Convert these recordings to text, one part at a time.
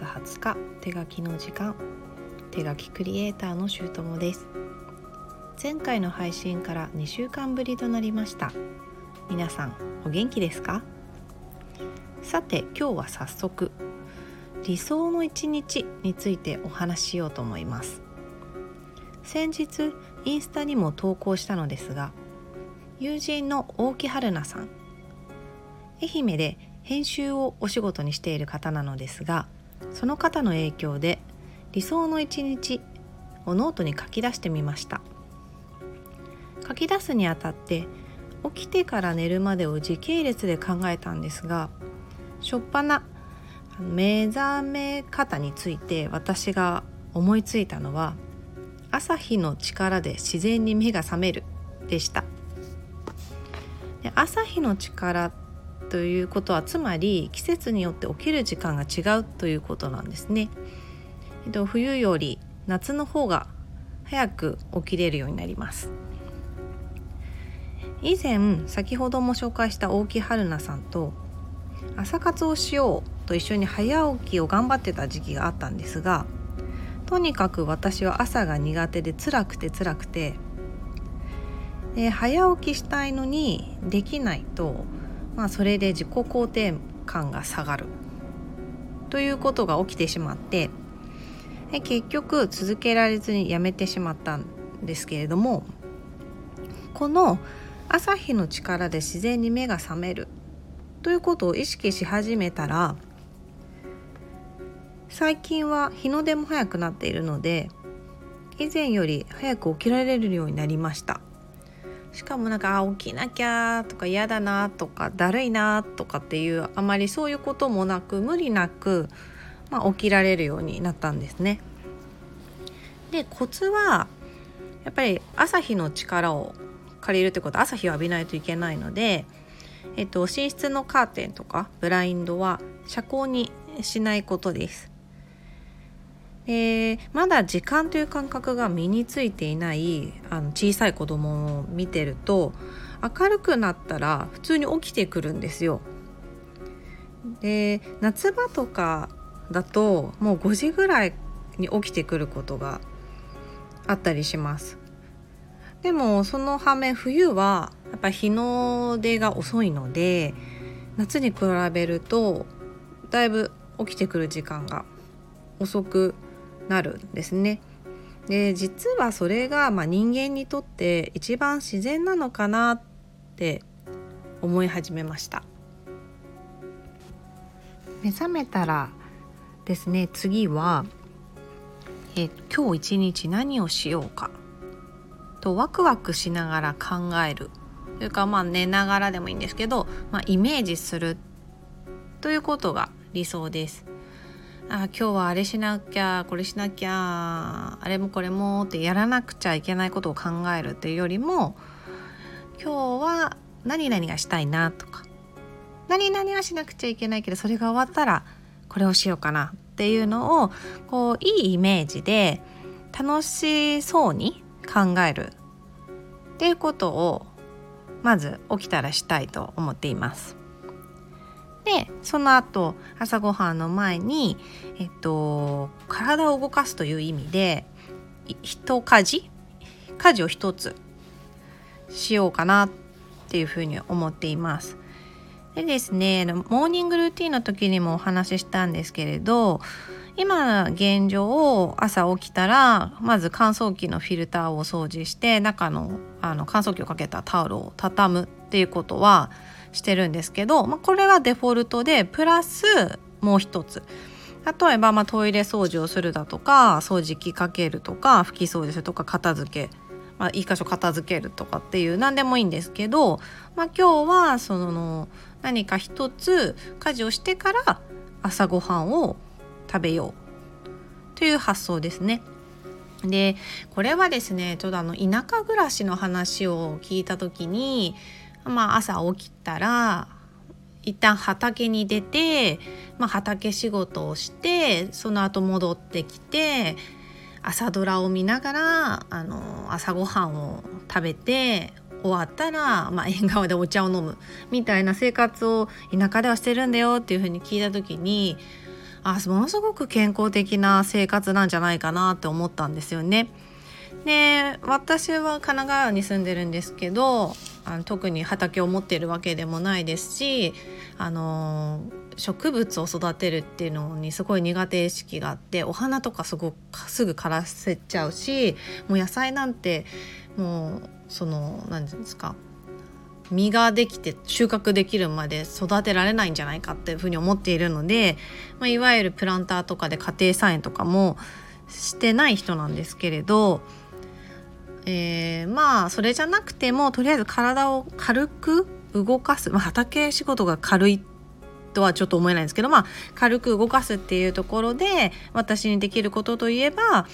月20日手書きの時間手書きクリエイターのしゅうともです。前回の配信から2週間ぶりとなりました。皆さんお元気ですか？さて今日は早速理想の一日についてお話ししようと思います。先日インスタにも投稿したのですが友人の大木春菜さん愛媛で編集をお仕事にしている方なのですがその方の影響で理想の一日をノートに書き出してみました。書き出すにあたって起きてから寝るまでを時系列で考えたんですがしょっぱな目覚め方について私が思いついたのは朝日の力で自然に目が覚めるでした。で朝日の力ということはつまり季節によって起きる時間が違うということなんですね。えっと、冬より夏の方が早く起きれるようになります。以前先ほども紹介した大木春菜さんと朝活をしようと一緒に早起きを頑張ってた時期があったんですがとにかく私は朝が苦手で辛くて辛くてで早起きしたいのにできないとまあ、それで自己肯定感が下がる。ということが起きてしまって結局続けられずにやめてしまったんですけれどもこの朝日の力で自然に目が覚める。ということを意識し始めたら最近は日の出も早くなっているので以前より早く起きられるようになりました。しかもなんかあ起きなきゃとか嫌だなとかだるいなとかっていうあまりそういうこともなく無理なく、まあ、起きられるようになったんですね。でコツはやっぱり朝日の力を借りるってことは朝日を浴びないといけないので、えっと、寝室のカーテンとかブラインドは遮光にしないことです。でまだ時間という感覚が身についていないあの小さい子供を見てると明るくなったら普通に起きてくるんですよ。で夏場とかだともう5時ぐらいに起きてくることがあったりします。でもその反面冬はやっぱ日の出が遅いので夏に比べるとだいぶ起きてくる時間が遅くなるんですね。で実はそれがま人間にとって一番自然なのかなって思い始めました目覚めたらですね次はえ今日一日何をしようかとワクワクしながら考えるというかまあ寝ながらでもいいんですけど、まあ、イメージするということが理想です。あ今日はあれしなきゃこれしなきゃあれもこれもってやらなくちゃいけないことを考えるっていうよりも今日は何々がしたいなとか何々はしなくちゃいけないけどそれが終わったらこれをしようかなっていうのをこういいイメージで楽しそうに考えるっていうことをまず起きたらしたいと思っています。でその後朝ごはんの前に、えっと、体を動かすという意味で一家事？家事を一つしようかなっていうふうに思っています。でですねモーニングルーティンの時にもお話ししたんですけれど今現状朝起きたらまず乾燥機のフィルターを掃除して中のあの乾燥機をかけたタオルを畳むっていうことはしてるんですけど、まあ、これはデフォルトでプラスもう一つ例えば、まあ、トイレ掃除をするだとか掃除機かけるとか拭き掃除するとか片付け、まあ、いい箇所片付けるとかっていう何でもいいんですけど、まあ、今日はその何か一つ家事をしてから朝ごはんを食べようという発想ですね。でこれはですねちょうどあの田舎暮らしの話を聞いた時にまあ、朝起きたら一旦畑に出て、まあ、畑仕事をしてその後戻ってきて朝ドラを見ながらあの朝ごはんを食べて終わったら、まあ、縁側でお茶を飲むみたいな生活を田舎ではしてるんだよっていうふうに聞いた時にあものすごく健康的な生活なんじゃないかなって思ったんですよね。で私は神奈川に住んでるんですけどあの特に畑を持っているわけでもないですしあの植物を育てるっていうのにすごい苦手意識があってお花とかすごくすぐ枯らせちゃうしもう野菜なんてもうその何て言うんですか実ができて収穫できるまで育てられないんじゃないかっていうふうに思っているので、まあ、いわゆるプランターとかで家庭菜園とかもしてない人なんですけれどえー、まあそれじゃなくてもとりあえず体を軽く動かす、まあ、畑仕事が軽いとはちょっと思えないんですけど、まあ、軽く動かすっていうところで私にできることといえば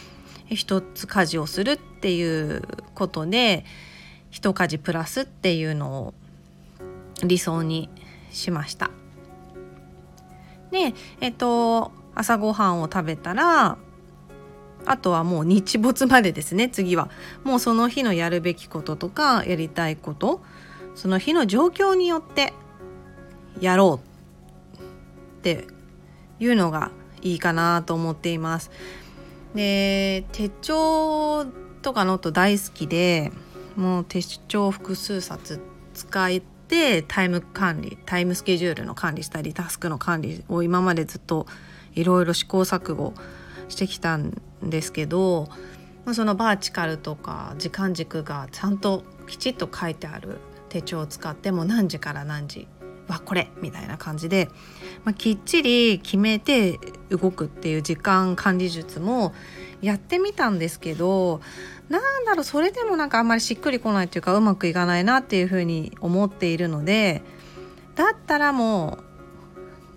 一つ家事をするっていうことで一家事プラスっていうのを理想にしました。でえっと朝ごはんを食べたらあとはもう日没までですね次はもうその日のやるべきこととかやりたいことその日の状況によってやろうっていうのがいいかなと思っています。で手帳とかノート大好きでもう手帳複数冊使えてタイム管理タイムスケジュールの管理したりタスクの管理を今までずっといろいろ試行錯誤してきたんですけど、そのバーチカルとか時間軸がちゃんときちっと書いてある手帳を使っても何時から何時はこれみたいな感じで、まあ、きっちり決めて動くっていう時間管理術もやってみたんですけどなんだろうそれでもなんかあんまりしっくりこないっていうかうまくいかないなっていうふうに思っているのでだったらもう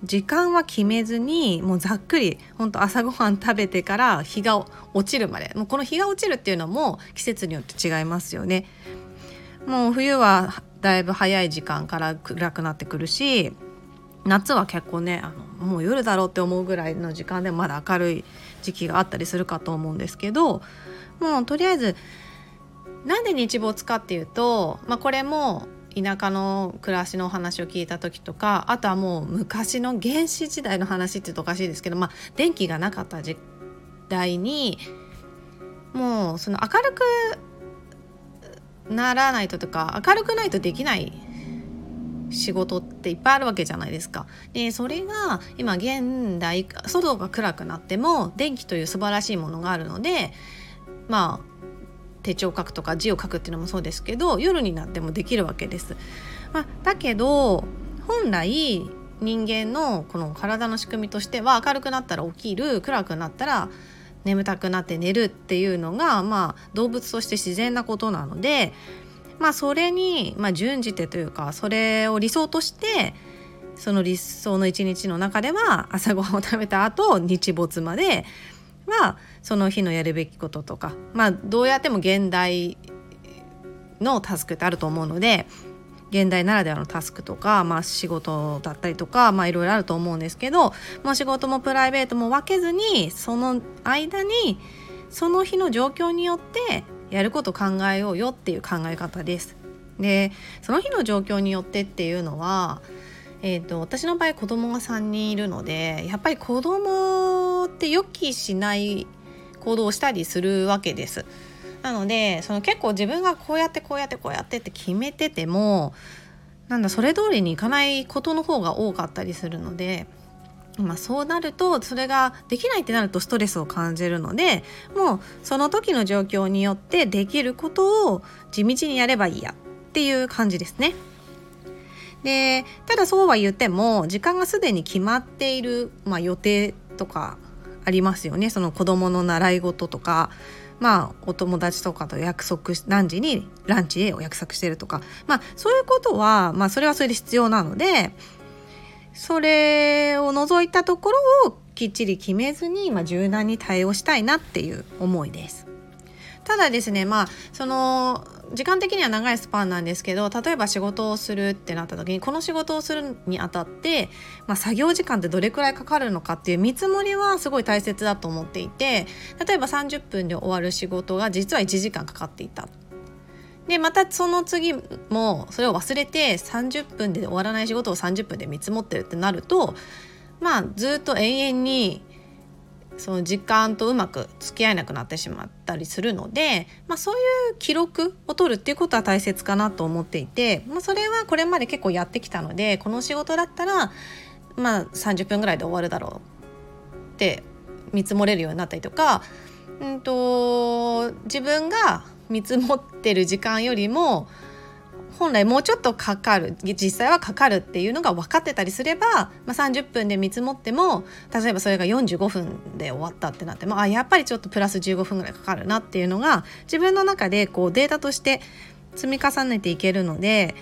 時間は決めずにもうざっくりほんと朝ごはん食べてから日が落ちるまでもうこの日が落ちるっていうのも季節によって違いますよね。もう冬はだいぶ早い時間から暗くなってくるし夏は結構ねあのもう夜だろうって思うぐらいの時間でまだ明るい時期があったりするかと思うんですけどもうとりあえずなんで日没かっていうと、まあ、これも田舎の暮らしのお話を聞いた時とかあとはもう昔の原始時代の話って言うとおかしいですけど、まあ、電気がなかった時代にもうその明るくならないととか明るくないとできない仕事っていっぱいあるわけじゃないですか。でそれが今現代外が暗くなっても電気という素晴らしいものがあるのでまあ手帳を書くとか字を書くっていうのもそうですけど夜になってもできるわけです。まあ、だけど本来人間のこの体の仕組みとしては明るくなったら起きる暗くなったら眠たくなって寝るっていうのが、まあ、動物として自然なことなので、まあ、それに、まあ、準じてというかそれを理想としてその理想の一日の中では朝ごはんを食べた後日没まではその日のやるべきこととかまあどうやっても現代のタスクってあると思うので現代ならではのタスクとか、まあ、仕事だったりとか、まあ、いろいろあると思うんですけど、まあ、仕事もプライベートも分けずにその間にその日の状況によってやること考えようよっていう考え方です。でその日の状況によってっていうのはえーと、私の場合子供が3人いるのでやっぱり子供って予期しない行動をしたりするわけです。なのでその結構自分がこうやってこうやってこうやってって決めててもなんだそれ通りにいかないことの方が多かったりするので。まあ、そうなるとそれができないってなるとストレスを感じるのでもうその時の状況によってできることを地道にやればいいやっていう感じですね。でただそうは言っても時間がすでに決まっている、まあ、予定とかありますよねその子どもの習い事とかまあお友達とかと約束何時にランチへお約束してるとかまあそういうことはまあそれはそれで必要なのでそれを除いたところをきっちり決めずに、まあ、柔軟に対応したいなっていう思いです。ただですねまあその時間的には長いスパンなんですけど例えば仕事をするってなった時にこの仕事をするにあたって、まあ、作業時間ってどれくらいかかるのかっていう見積もりはすごい大切だと思っていて例えば30分で終わる仕事が実は1時間かかっていた。でまたその次もそれを忘れて30分で終わらない仕事を30分で見積もってるってなるとまあずっと永遠にその時間とうまく付き合えなくなってしまったりするので、まあ、そういう記録を取るっていうことは大切かなと思っていて、まあ、それはこれまで結構やってきたのでこの仕事だったら、まあ、30分ぐらいで終わるだろうって見積もれるようになったりとか、うんと、自分が見積もってる時間よりも本来もうちょっとかかる実際はかかるっていうのが分かってたりすれば、まあ、30分で見積もっても例えばそれが45分で終わったってなってもあやっぱりちょっとプラス15分ぐらいかかるなっていうのが自分の中でこうデータとして積み重ねていけるので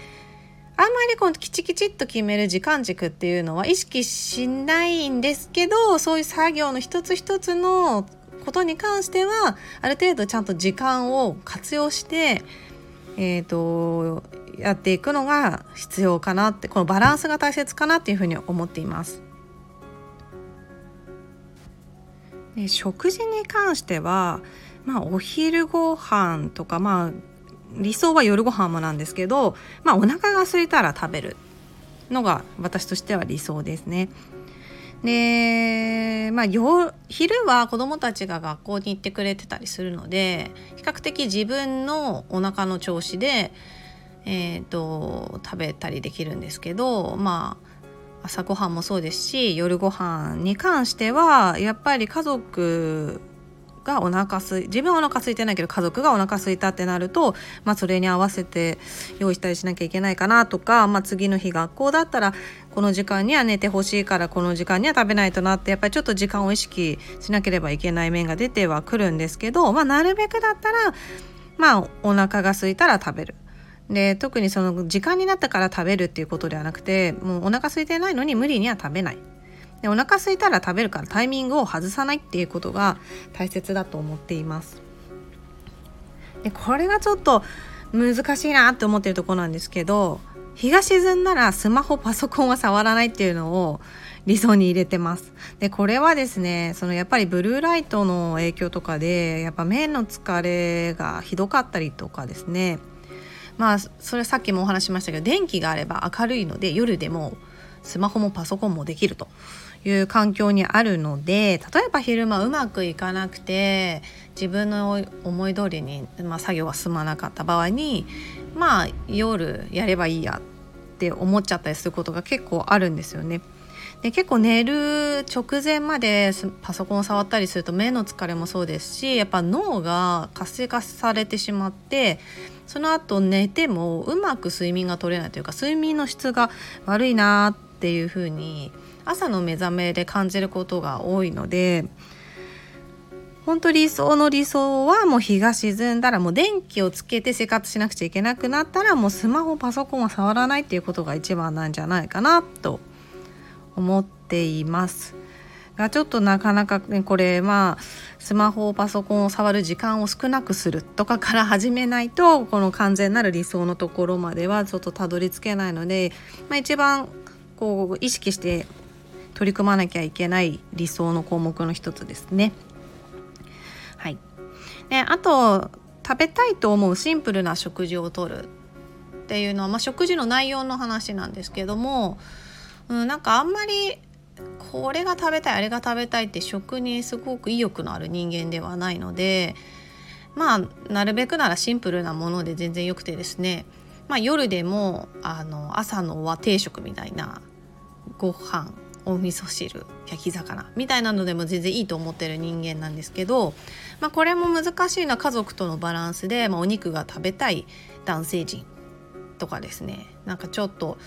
あんまりこうキチキチっと決める時間軸っていうのは意識しないんですけどそういう作業の一つ一つのことに関してはある程度ちゃんと時間を活用してえーとやっていくのが必要かなってこのバランスが大切かなっていうふうに思っています。で食事に関しては、まあ、お昼ご飯とかまあ理想は夜ご飯もなんですけど、まあ、お腹が空いたら食べるのが私としては理想ですね。でまあ昼は子どもたちが学校に行ってくれてたりするので比較的自分のお腹の調子でえーと、食べたりできるんですけどまあ朝ごはんもそうですし夜ご飯に関してはやっぱり家族がお腹すい自分はお腹空いてないけど家族がお腹空いたってなると、まあ、それに合わせて用意したりしなきゃいけないかなとか、まあ、次の日学校だったらこの時間には寝てほしいからこの時間には食べないとなってやっぱりちょっと時間を意識しなければいけない面が出てはくるんですけど、まあ、なるべくだったらまあお腹が空いたら食べる。で特にその時間になったから食べるっていうことではなくてもうお腹空いてないのに無理には食べない。でお腹空いたら食べるからタイミングを外さないっていうことが大切だと思っています。でこれがちょっと難しいなって思ってるとこなんですけど日が沈んだらスマホパソコンは触らないっていうのを理想に入れてます。でこれはですねそのやっぱりブルーライトの影響とかでやっぱ目の疲れがひどかったりとかですねまあそれさっきもお話しましたけど電気があれば明るいので夜でもスマホもパソコンもできるという環境にあるので例えば昼間うまくいかなくて自分の思い通りに、まあ、作業が進まなかった場合にまあ夜やればいいやって思っちゃったりすることが結構あるんですよね。で結構寝る直前までパソコンを触ったりすると目の疲れもそうですしやっぱ脳が活性化されてしまってその後寝てもうまく睡眠が取れないというか睡眠の質が悪いなっていうふうに朝の目覚めで感じることが多いので本当理想の理想はもう日が沈んだらもう電気をつけて生活しなくちゃいけなくなったらもうスマホパソコンは触らないっていうことが一番なんじゃないかなと思っています。がちょっとなかなかねこれまあスマホパソコンを触る時間を少なくするとかから始めないとこの完全なる理想のところまではちょっとたどり着けないので、まあ、一番こう意識して取り組まなきゃいけない理想の項目の一つですね。はい、であと食べたいと思うシンプルな食事をとるっていうのは、まあ、食事の内容の話なんですけども、うん、なんかあんまりこれが食べたいあれが食べたいって食にすごく意欲のある人間ではないのでまあなるべくならシンプルなもので全然よくてですね、まあ、夜でもあの朝のは定食みたいなご飯お味噌汁焼き魚みたいなのでも全然いいと思ってる人間なんですけど、まあ、これも難しいのは家族とのバランスで、まあ、お肉が食べたい男性陣とかですね。なんかちょっと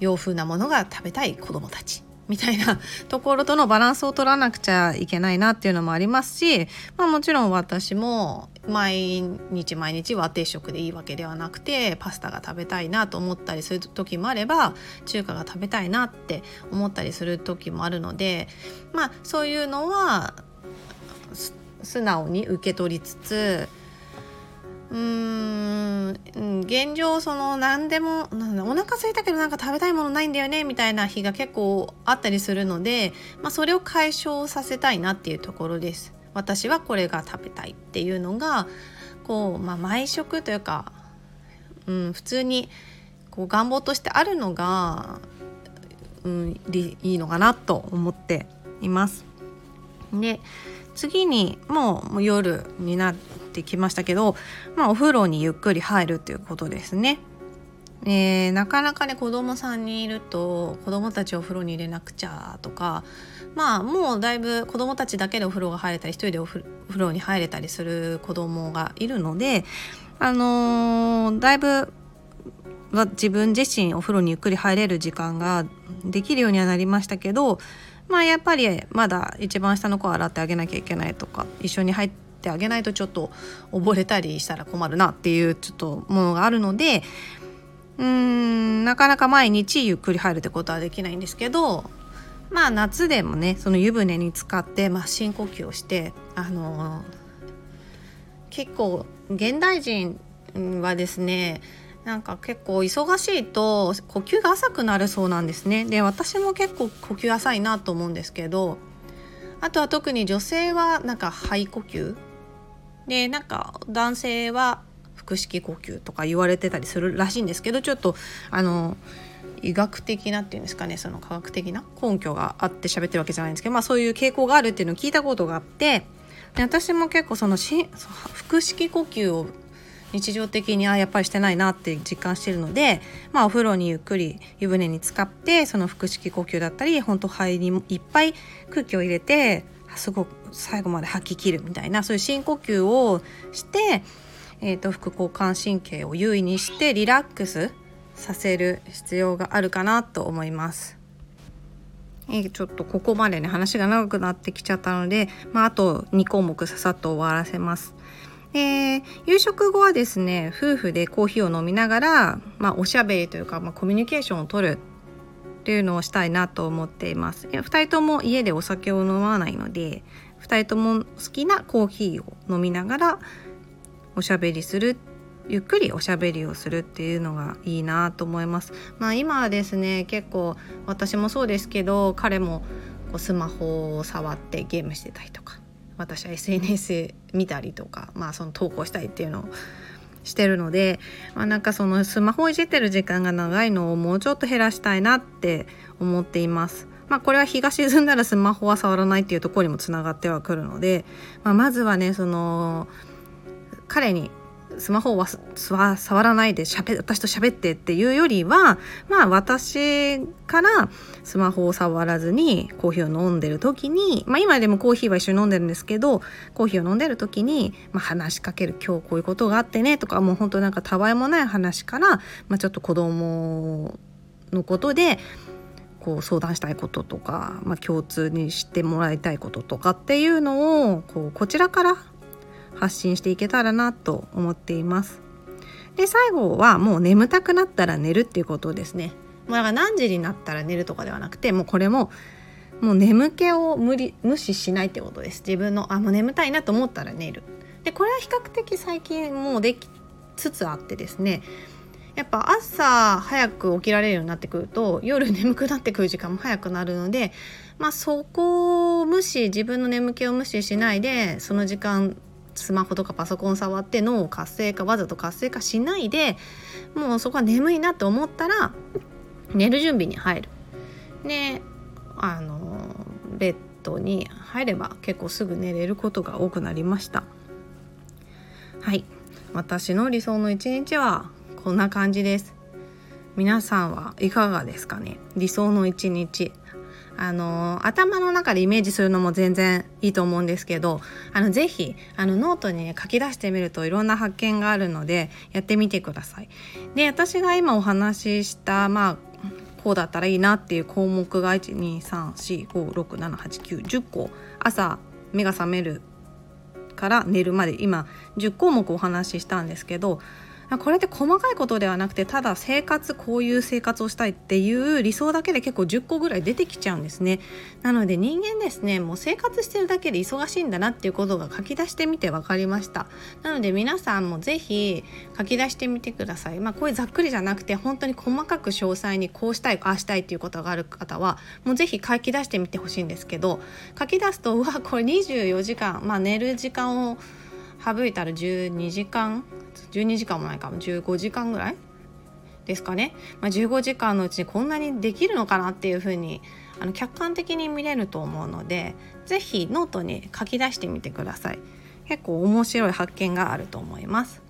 洋風なものが食べたい子どもたち。みたいな ところとのバランスを取らなくちゃいけないなっていうのもありますし、まあ、もちろん私も毎日毎日和定食でいいわけではなくてパスタが食べたいなと思ったりする時もあれば中華が食べたいなって思ったりする時もあるのでまあそういうのは素直に受け取りつつうーん現状その何でもお腹空いたけどなんか食べたいものないんだよねみたいな日が結構あったりするので、まあ、それを解消させたいなっていうところです。私はこれが食べたいっていうのがこう、まあ、毎食というか、うん、普通にこう願望としてあるのがうん、いいのかなと思っています。で次にもう夜になってきましたけど、まあ、お風呂にゆっくり入るっていうことですね。えー、なかなかね子供さんにいると子供たちをお風呂に入れなくちゃとかまあもうだいぶ子供たちだけでお風呂が入れたり一人でお風呂に入れたりする子供がいるのであのー、だいぶ自分自身お風呂にゆっくり入れる時間ができるようにはなりましたけどまあやっぱりまだ一番下の子は洗ってあげなきゃいけないとか一緒に入ってあげないとちょっと溺れたりしたら困るなっていうちょっとものがあるのでうーんなかなか毎日ゆっくり入るってことはできないんですけどまあ夏でもねその湯船に浸かって、まあ、深呼吸をしてあのー、結構現代人はですねなんか結構忙しいと呼吸が浅くなるそうなんですね。で私も結構呼吸浅いなと思うんですけどあとは特に女性はなんか肺呼吸。でなんか男性は腹式呼吸とか言われてたりするらしいんですけどちょっとあの医学的なっていうんですかねその科学的な根拠があって喋ってるわけじゃないんですけど、まあ、そういう傾向があるっていうのを聞いたことがあってで私も結構そのし腹式呼吸を日常的にあやっぱりしてないなって実感してるので、まあ、お風呂にゆっくり湯船に浸かってその腹式呼吸だったり本当肺にいっぱい空気を入れてすごく最後まで吐き切るみたいなそういう深呼吸をしてえーと、副交感神経を優位にしてリラックスさせる必要があるかなと思います。え、ちょっとここまでね話が長くなってきちゃったので、まあ、あと2項目ささっと終わらせます。えー、夕食後はですね夫婦でコーヒーを飲みながら、まあ、おしゃべりというか、まあ、コミュニケーションをとるっていうのをしたいなと思っています。2人とも家でお酒を飲まないので2人とも好きなコーヒーを飲みながらおしゃべりするゆっくりおしゃべりをするっていうのがいいなと思います。まあ、今はですね結構私もそうですけど彼もこうスマホを触ってゲームしてたりとか私は SNS 見たりとか、まあ、その投稿したいっていうのをしてるので、まあ、なんかそのスマホをいじってる時間が長いのをもうちょっと減らしたいなって思っています。まあ、これは日が沈んだらスマホは触らないっていうところにもつながってはくるので、まあ、まずはねその彼にスマホを触らないでしゃべ私と喋ってっていうよりはまあ私からスマホを触らずにコーヒーを飲んでる時にまあ今でもコーヒーは一緒に飲んでるんですけどコーヒーを飲んでる時に、まあ、話しかける今日こういうことがあってねとかもう本当なんかたわいもない話から、まあ、ちょっと子供のことでこう相談したいこととか、まあ、共通にしてもらいたいこととかっていうのをこうこちらから発信していけたらなと思っています。で最後はもう眠たくなったら寝るっていうことですね。もうだから何時になったら寝るとかではなくてもうこれももう眠気を無理無視しないってことです。自分のあもう眠たいなと思ったら寝る。でこれは比較的最近もうできつつあってですねやっぱ朝早く起きられるようになってくると夜眠くなってくる時間も早くなるのでまあそこを無視自分の眠気を無視しないでその時間スマホとかパソコン触って脳を活性化わざと活性化しないでもうそこは眠いなと思ったら寝る準備に入る。であのベッドに入れば結構すぐ寝れることが多くなりました。はい私の理想の一日はこんな感じです皆さんはいかがですかね？理想の一日あの頭の中でイメージするのも全然いいと思うんですけどあのぜひあのノートに、ね、書き出してみるといろんな発見があるのでやってみてください。で私が今お話ししたまあこうだったらいいなっていう項目が12345678910個朝目が覚めるから寝るまで今10項目お話ししたんですけどこれって細かいことではなくてただ生活こういう生活をしたいっていう理想だけで結構10個ぐらい出てきちゃうんですね。なので人間ですねもう生活してるだけで忙しいんだなっていうことが書き出してみて分かりました。なので皆さんも是非書き出してみてください。まあこういうざっくりじゃなくて本当に細かく詳細にこうしたいああしたいっていうことがある方はもう是非書き出してみてほしいんですけど書き出すとうわこれ24時間まあ寝る時間を省いたら12時間12時間もないかも15時間ぐらいですかね、まあ、15時間のうちにこんなにできるのかなっていうふうにあの客観的に見れると思うので是非ノートに書き出してみてください。結構面白い発見があると思います。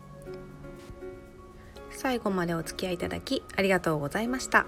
最後までお付き合いいただきありがとうございました。